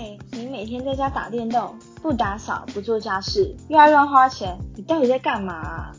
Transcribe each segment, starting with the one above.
哎，你每天在家打电动，不打扫，不做家事，又爱乱花钱，你到底在干嘛啊？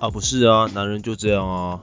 啊，不是啊，男人就这样啊。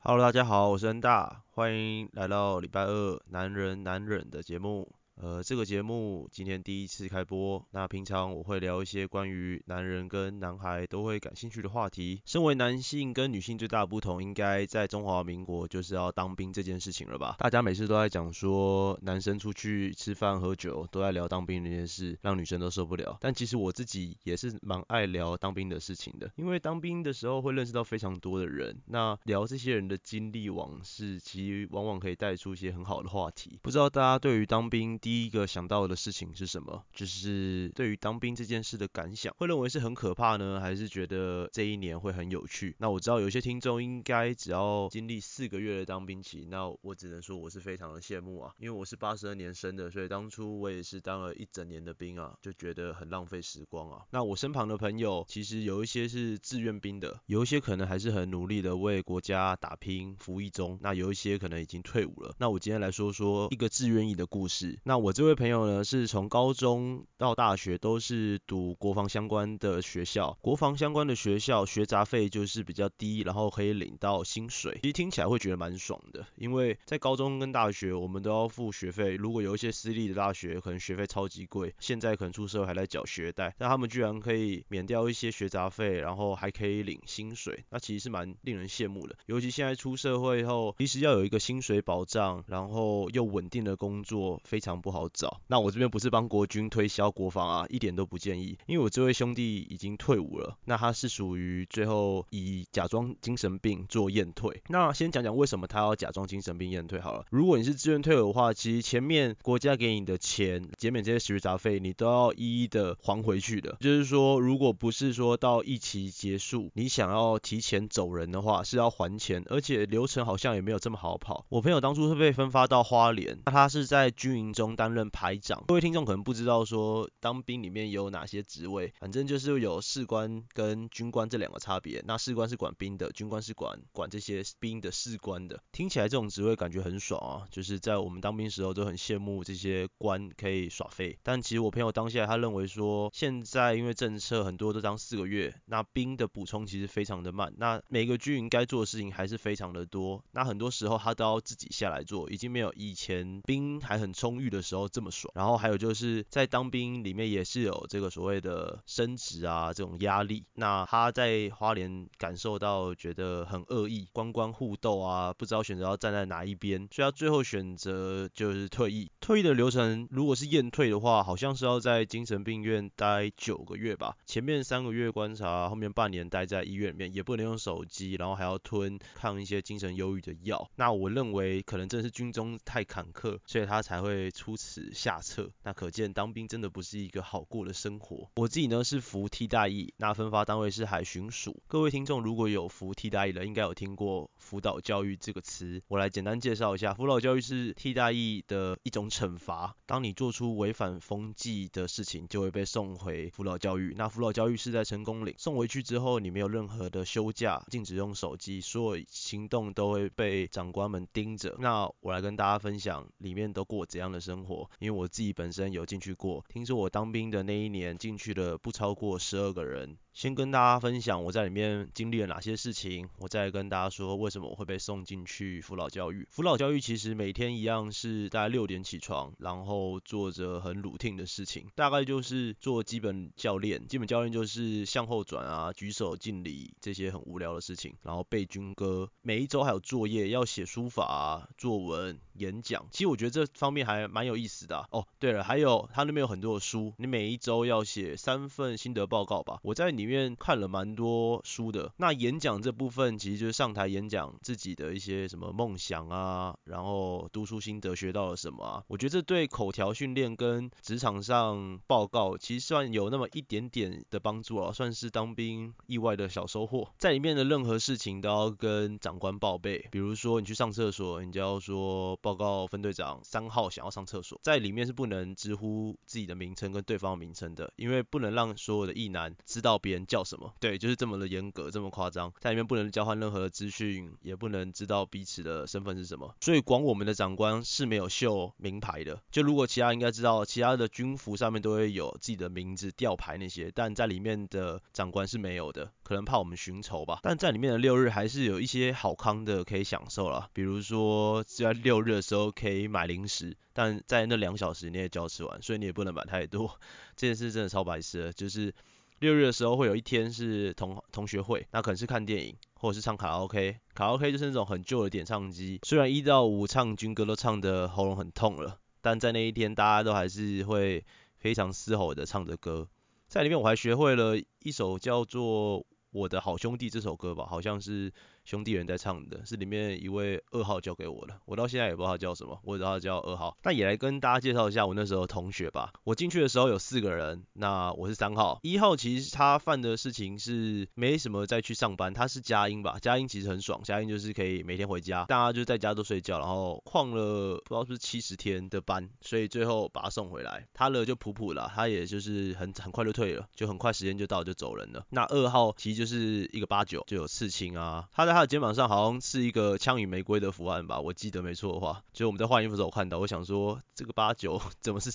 Hello，大家好，我是恩大，欢迎来到礼拜二男人男人的节目。呃，这个节目今天第一次开播。那平常我会聊一些关于男人跟男孩都会感兴趣的话题。身为男性跟女性最大的不同，应该在中华民国就是要当兵这件事情了吧？大家每次都在讲说，男生出去吃饭喝酒都在聊当兵那件事，让女生都受不了。但其实我自己也是蛮爱聊当兵的事情的，因为当兵的时候会认识到非常多的人。那聊这些人的经历往事，其实往往可以带出一些很好的话题。不知道大家对于当兵？第一个想到的事情是什么？就是对于当兵这件事的感想，会认为是很可怕呢，还是觉得这一年会很有趣？那我知道有些听众应该只要经历四个月的当兵期，那我只能说我是非常的羡慕啊，因为我是八十二年生的，所以当初我也是当了一整年的兵啊，就觉得很浪费时光啊。那我身旁的朋友其实有一些是志愿兵的，有一些可能还是很努力的为国家打拼服役中，那有一些可能已经退伍了。那我今天来说说一个志愿役的故事。那我这位朋友呢，是从高中到大学都是读国防相关的学校，国防相关的学校学杂费就是比较低，然后可以领到薪水，其实听起来会觉得蛮爽的，因为在高中跟大学我们都要付学费，如果有一些私立的大学可能学费超级贵，现在可能出社会还在缴学贷，但他们居然可以免掉一些学杂费，然后还可以领薪水，那其实是蛮令人羡慕的，尤其现在出社会后，其实要有一个薪水保障，然后又稳定的工作，非常不。不好找，那我这边不是帮国军推销国防啊，一点都不建议，因为我这位兄弟已经退伍了，那他是属于最后以假装精神病做验退。那先讲讲为什么他要假装精神病验退好了。如果你是自愿退伍的话，其实前面国家给你的钱减免这些学杂费，你都要一一的还回去的。就是说，如果不是说到一期结束，你想要提前走人的话，是要还钱，而且流程好像也没有这么好跑。我朋友当初是被分发到花莲，那他是在军营中。担任排长，各位听众可能不知道说当兵里面有哪些职位，反正就是有士官跟军官这两个差别。那士官是管兵的，军官是管管这些兵的士官的。听起来这种职位感觉很爽啊，就是在我们当兵时候都很羡慕这些官可以耍废。但其实我朋友当下他认为说，现在因为政策很多都当四个月，那兵的补充其实非常的慢，那每个军营该做的事情还是非常的多，那很多时候他都要自己下来做，已经没有以前兵还很充裕的。时候这么爽，然后还有就是在当兵里面也是有这个所谓的升职啊这种压力。那他在花莲感受到觉得很恶意，官官互斗啊，不知道选择要站在哪一边，所以他最后选择就是退役。退役的流程如果是验退的话，好像是要在精神病院待九个月吧，前面三个月观察，后面半年待在医院里面，也不能用手机，然后还要吞抗一些精神忧郁的药。那我认为可能真的是军中太坎坷，所以他才会。出此下策，那可见当兵真的不是一个好过的生活。我自己呢是服替代役，那分发单位是海巡署。各位听众如果有服替代役的，应该有听过辅导教育这个词。我来简单介绍一下，辅导教育是替代役的一种惩罚。当你做出违反风纪的事情，就会被送回辅导教育。那辅导教育是在成功岭，送回去之后，你没有任何的休假，禁止用手机，所有行动都会被长官们盯着。那我来跟大家分享里面都过怎样的生活。生活因为我自己本身有进去过，听说我当兵的那一年进去了不超过十二个人。先跟大家分享我在里面经历了哪些事情，我再跟大家说为什么我会被送进去辅导教育。辅导教育其实每天一样是大概六点起床，然后做着很 routine 的事情，大概就是做基本教练。基本教练就是向后转啊、举手敬礼这些很无聊的事情，然后背军歌。每一周还有作业要写书法、作文、演讲。其实我觉得这方面还蛮有意思的。哦，对了，还有他那边有很多的书，你每一周要写三份心得报告吧。我在。里面看了蛮多书的，那演讲这部分其实就是上台演讲自己的一些什么梦想啊，然后读书心得学到了什么啊，我觉得这对口条训练跟职场上报告其实算有那么一点点的帮助啊，算是当兵意外的小收获。在里面的任何事情都要跟长官报备，比如说你去上厕所，你就要说报告分队长三号想要上厕所，在里面是不能直呼自己的名称跟对方名称的，因为不能让所有的异男知道别人叫什么。对，就是这么的严格，这么夸张，在里面不能交换任何的资讯，也不能知道彼此的身份是什么。所以，光我们的长官是没有秀名牌的。就如果其他应该知道，其他的军服上面都会有自己的名字、吊牌那些，但在里面的长官是没有的，可能怕我们寻仇吧。但在里面的六日还是有一些好康的可以享受了，比如说在六日的时候可以买零食，但在那两小时你也就要吃完，所以你也不能买太多。这件事真的超白痴，就是六日的时候会有一天是同同学会，那可能是看电影或者是唱卡拉 OK，卡拉 OK 就是那种很旧的点唱机，虽然一到五唱军歌都唱的喉咙很痛了，但在那一天大家都还是会非常嘶吼的唱着歌，在里面我还学会了一首叫做《我的好兄弟》这首歌吧，好像是。兄弟人在唱的是里面一位二号教给我的，我到现在也不知道他叫什么，我知道他叫二号。那也来跟大家介绍一下我那时候同学吧。我进去的时候有四个人，那我是三号。一号其实他犯的事情是没什么再去上班，他是佳音吧？佳音其实很爽，佳音就是可以每天回家，大家就在家都睡觉，然后旷了不知道是不是七十天的班，所以最后把他送回来。他了就普普了，他也就是很很快就退了，就很快时间就到就走人了。那二号其实就是一个八九，就有刺青啊，他在。他的肩膀上好像是一个枪与玫瑰的图案吧，我记得没错的话，就我们在换衣服的时候看到，我想说这个八九怎么是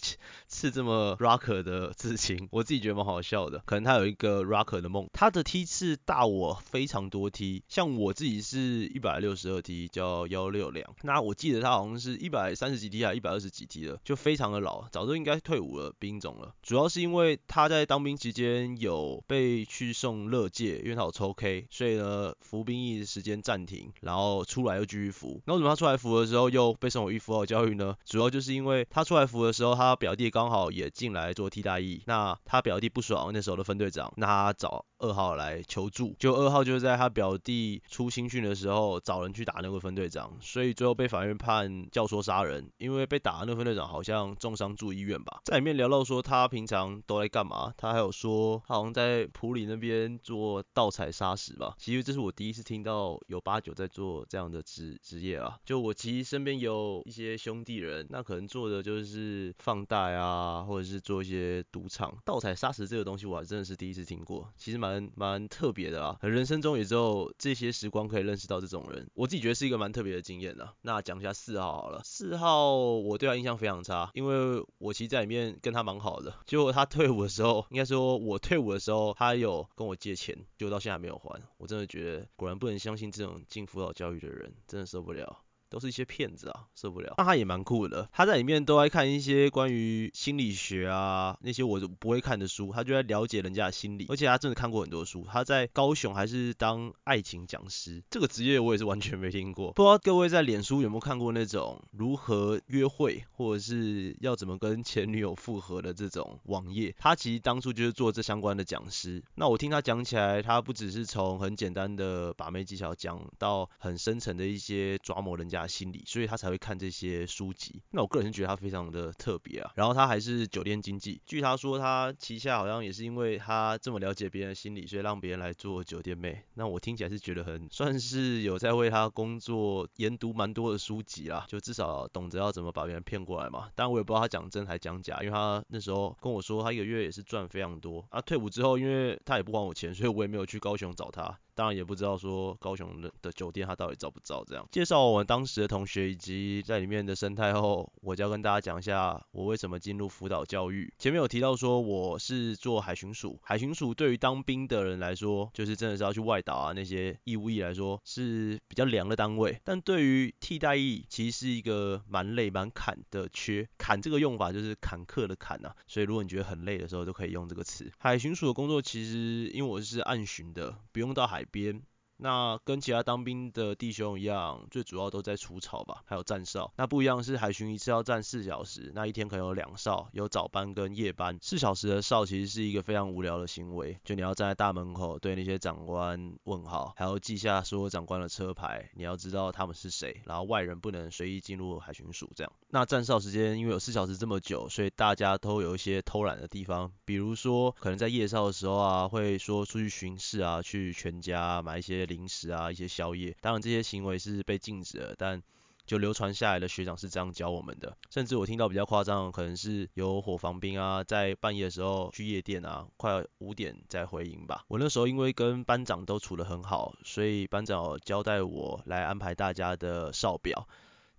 刺这么 rocker 的刺青，我自己觉得蛮好笑的，可能他有一个 rocker 的梦。他的 T 次大我非常多 T，，像我自己是一百六十二 T，，叫幺六两，那我记得他好像是一百三十几 T 还一百二十几 T 的，就非常的老，早就应该退伍了，兵种了。主要是因为他在当兵期间有被去送乐界，因为他有抽 K，所以呢服兵役。时间暂停，然后出来又继续服。那为什么他出来服的时候又被送回预服号教育呢？主要就是因为他出来服的时候，他表弟刚好也进来做替代役。那他表弟不爽那时候的分队长，那他找二号来求助。就二号就是在他表弟出新训的时候找人去打那个分队长，所以最后被法院判教唆杀人。因为被打的那个分队长好像重伤住医院吧。在里面聊到说他平常都在干嘛，他还有说他好像在普里那边做盗采砂石吧。其实这是我第一次听到。到有八九在做这样的职职业啊，就我其实身边有一些兄弟人，那可能做的就是放贷啊，或者是做一些赌场。盗采砂石这个东西，我还真的是第一次听过，其实蛮蛮特别的啊，人生中也只有这些时光可以认识到这种人，我自己觉得是一个蛮特别的经验啊。那讲一下四号好了，四号我对他印象非常差，因为我其实在里面跟他蛮好的，结果他退伍的时候，应该说我退伍的时候，他有跟我借钱，就到现在还没有还，我真的觉得果然不能。相信这种进辅导教育的人，真的受不了。都是一些骗子啊，受不了。那他也蛮酷的，他在里面都爱看一些关于心理学啊那些我不会看的书，他就在了解人家的心理。而且他真的看过很多书。他在高雄还是当爱情讲师，这个职业我也是完全没听过。不知道各位在脸书有没有看过那种如何约会或者是要怎么跟前女友复合的这种网页？他其实当初就是做这相关的讲师。那我听他讲起来，他不只是从很简单的把妹技巧讲到很深层的一些抓磨人家。心理，所以他才会看这些书籍。那我个人觉得他非常的特别啊。然后他还是酒店经济，据他说，他旗下好像也是因为他这么了解别人的心理，所以让别人来做酒店妹。那我听起来是觉得很算是有在为他工作，研读蛮多的书籍啦，就至少懂得要怎么把别人骗过来嘛。但我也不知道他讲真还讲假，因为他那时候跟我说他一个月也是赚非常多。啊，退伍之后，因为他也不还我钱，所以我也没有去高雄找他。当然也不知道说高雄的的酒店他到底招不招这样。介绍我们当时的同学以及在里面的生态后，我就要跟大家讲一下我为什么进入辅导教育。前面有提到说我是做海巡署，海巡署对于当兵的人来说，就是真的是要去外岛啊那些义务役来说是比较凉的单位。但对于替代役，其实是一个蛮累蛮坎的缺。坎这个用法就是坎坷的坎啊，所以如果你觉得很累的时候，都可以用这个词。海巡署的工作其实因为我是暗巡的，不用到海。海边。那跟其他当兵的弟兄一样，最主要都在除草吧，还有站哨。那不一样是海巡一次要站四小时，那一天可能有两哨，有早班跟夜班。四小时的哨其实是一个非常无聊的行为，就你要站在大门口对那些长官问好，还要记下所有长官的车牌，你要知道他们是谁，然后外人不能随意进入海巡署这样。那站哨时间因为有四小时这么久，所以大家都有一些偷懒的地方，比如说可能在夜哨的时候啊，会说出去巡视啊，去全家买一些。零食啊，一些宵夜，当然这些行为是被禁止的，但就流传下来的学长是这样教我们的。甚至我听到比较夸张，可能是有伙房兵啊，在半夜的时候去夜店啊，快五点再回营吧。我那时候因为跟班长都处得很好，所以班长交代我来安排大家的哨表。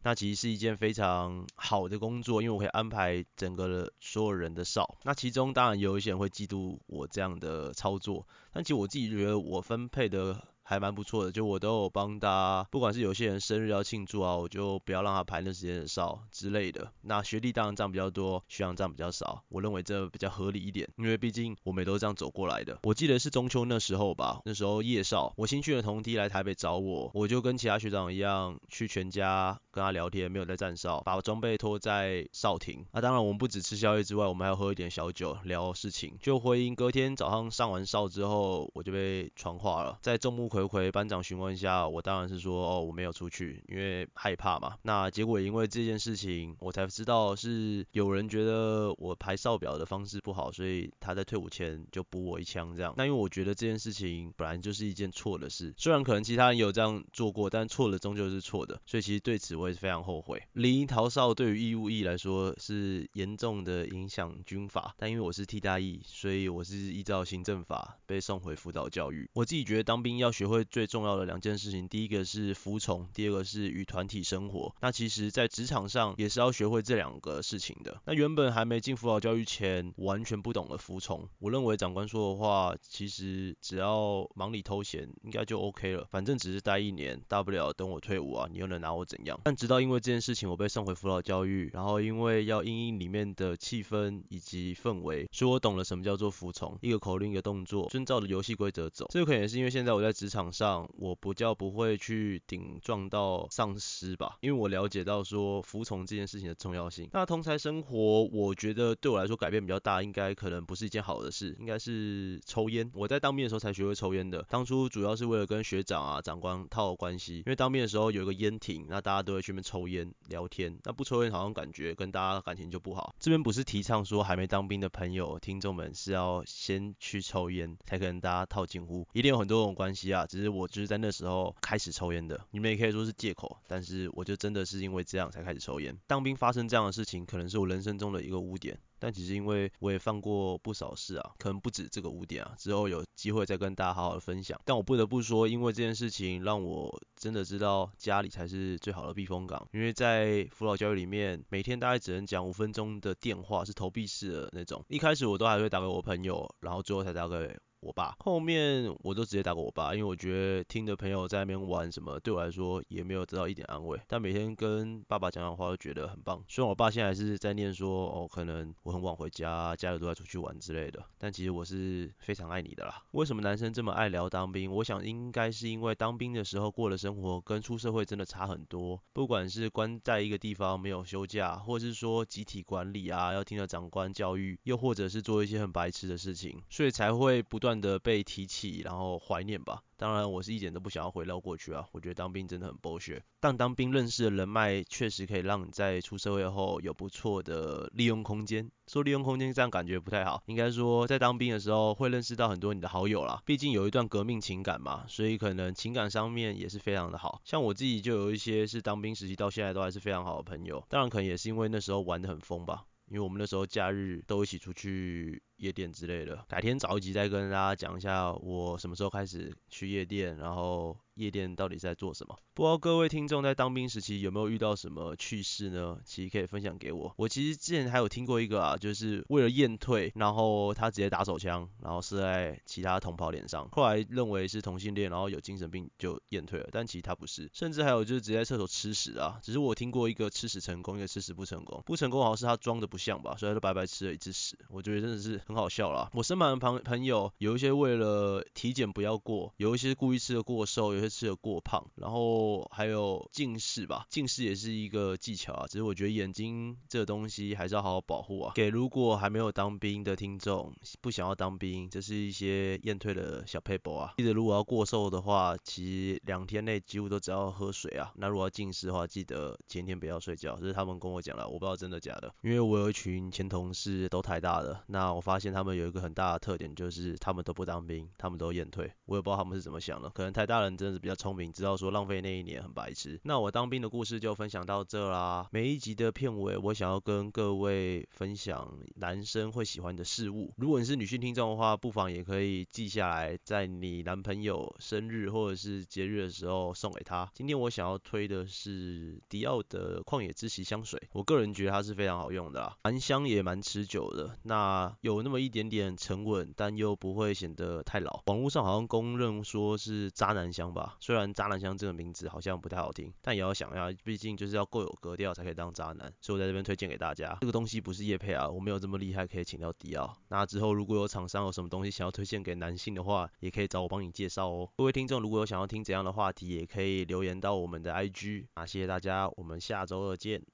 那其实是一件非常好的工作，因为我可以安排整个所有人的哨。那其中当然有一些人会嫉妒我这样的操作，但其实我自己觉得我分配的。还蛮不错的，就我都有帮他，不管是有些人生日要庆祝啊，我就不要让他排那时间的哨之类的。那学弟当然占比较多，学长占比较少，我认为这比较合理一点，因为毕竟我们也都是这样走过来的。我记得是中秋那时候吧，那时候夜哨，我新去的同梯来台北找我，我就跟其他学长一样去全家跟他聊天，没有在站哨，把装备拖在哨亭。那当然我们不止吃宵夜之外，我们还要喝一点小酒聊事情。就回营隔天早上上完哨之后，我就被传话了，在众目。回回班长询问一下，我当然是说哦我没有出去，因为害怕嘛。那结果因为这件事情，我才知道是有人觉得我排哨表的方式不好，所以他在退伍前就补我一枪这样。那因为我觉得这件事情本来就是一件错的事，虽然可能其他人有这样做过，但错了终究是错的，所以其实对此我也是非常后悔。离营逃哨对于义务役来说是严重的影响军法，但因为我是替代役，所以我是依照行政法被送回辅导教育。我自己觉得当兵要学。学会最重要的两件事情，第一个是服从，第二个是与团体生活。那其实，在职场上也是要学会这两个事情的。那原本还没进辅导教育前，完全不懂得服从。我认为长官说的话，其实只要忙里偷闲，应该就 OK 了。反正只是待一年，大不了等我退伍啊，你又能拿我怎样？但直到因为这件事情，我被送回辅导教育，然后因为要应应里面的气氛以及氛围，所以我懂了什么叫做服从。一个口令，一个动作，遵照着游戏规则走。这可能也是因为现在我在职。场上我不叫不会去顶撞到上司吧，因为我了解到说服从这件事情的重要性。那同才生活，我觉得对我来说改变比较大，应该可能不是一件好的事，应该是抽烟。我在当兵的时候才学会抽烟的，当初主要是为了跟学长啊长官套关系，因为当兵的时候有一个烟亭，那大家都会去那边抽烟聊天，那不抽烟好像感觉跟大家感情就不好。这边不是提倡说还没当兵的朋友听众们是要先去抽烟才可能大家套近乎，一定有很多种关系啊。只是我就是在那时候开始抽烟的，你们也可以说是借口，但是我就真的是因为这样才开始抽烟。当兵发生这样的事情，可能是我人生中的一个污点，但其实因为我也犯过不少事啊，可能不止这个污点啊，之后有机会再跟大家好好的分享。但我不得不说，因为这件事情让我真的知道家里才是最好的避风港，因为在辅导教育里面，每天大概只能讲五分钟的电话，是投币式的那种。一开始我都还会打给我朋友，然后最后才打给。我爸后面我都直接打给我爸，因为我觉得听的朋友在那边玩什么，对我来说也没有得到一点安慰。但每天跟爸爸讲讲话，都觉得很棒。虽然我爸现在还是在念说，哦，可能我很晚回家，家里都在出去玩之类的。但其实我是非常爱你的啦。为什么男生这么爱聊当兵？我想应该是因为当兵的时候过的生活跟出社会真的差很多。不管是关在一个地方没有休假，或者是说集体管理啊，要听着长官教育，又或者是做一些很白痴的事情，所以才会不断。的被提起，然后怀念吧。当然，我是一点都不想要回到过去啊。我觉得当兵真的很剥削，但当兵认识的人脉确实可以让你在出社会后有不错的利用空间。说利用空间这样感觉不太好，应该说在当兵的时候会认识到很多你的好友啦。毕竟有一段革命情感嘛，所以可能情感上面也是非常的好。像我自己就有一些是当兵时期到现在都还是非常好的朋友。当然可能也是因为那时候玩的很疯吧，因为我们那时候假日都一起出去。夜店之类的，改天早一集再跟大家讲一下我什么时候开始去夜店，然后夜店到底在做什么。不知道各位听众在当兵时期有没有遇到什么趣事呢？其实可以分享给我。我其实之前还有听过一个啊，就是为了验退，然后他直接打手枪，然后射在其他同袍脸上，后来认为是同性恋，然后有精神病就验退了，但其实他不是。甚至还有就是直接在厕所吃屎啊，只是我听过一个吃屎成功，一个吃屎不成功。不成功好像是他装的不像吧，所以他就白白吃了一次屎。我觉得真的是。很好笑啦。我身旁的朋朋友有一些为了体检不要过，有一些故意吃的过瘦，有些吃的过胖，然后还有近视吧，近视也是一个技巧啊。只是我觉得眼睛这个东西还是要好好保护啊。给如果还没有当兵的听众，不想要当兵，这是一些验退的小 paper 啊。记得如果要过瘦的话，其实两天内几乎都只要喝水啊。那如果要近视的话，记得前天不要睡觉，这是他们跟我讲了，我不知道真的假的。因为我有一群前同事都台大的，那我发。发现他们有一个很大的特点，就是他们都不当兵，他们都验退。我也不知道他们是怎么想的，可能台大人真的是比较聪明，知道说浪费那一年很白痴。那我当兵的故事就分享到这啦。每一集的片尾，我想要跟各位分享男生会喜欢的事物。如果你是女性听众的话，不妨也可以记下来，在你男朋友生日或者是节日的时候送给他。今天我想要推的是迪奥的旷野之息香水，我个人觉得它是非常好用的啦，蛮香也蛮持久的。那有那么一点点沉稳，但又不会显得太老。网络上好像公认说是渣男香吧，虽然渣男香这个名字好像不太好听，但也要想要，毕竟就是要够有格调才可以当渣男。所以我在这边推荐给大家，这个东西不是叶佩啊，我没有这么厉害可以请到迪奥。那之后如果有厂商有什么东西想要推荐给男性的话，也可以找我帮你介绍哦。各位听众如果有想要听怎样的话题，也可以留言到我们的 IG。那谢谢大家，我们下周二见。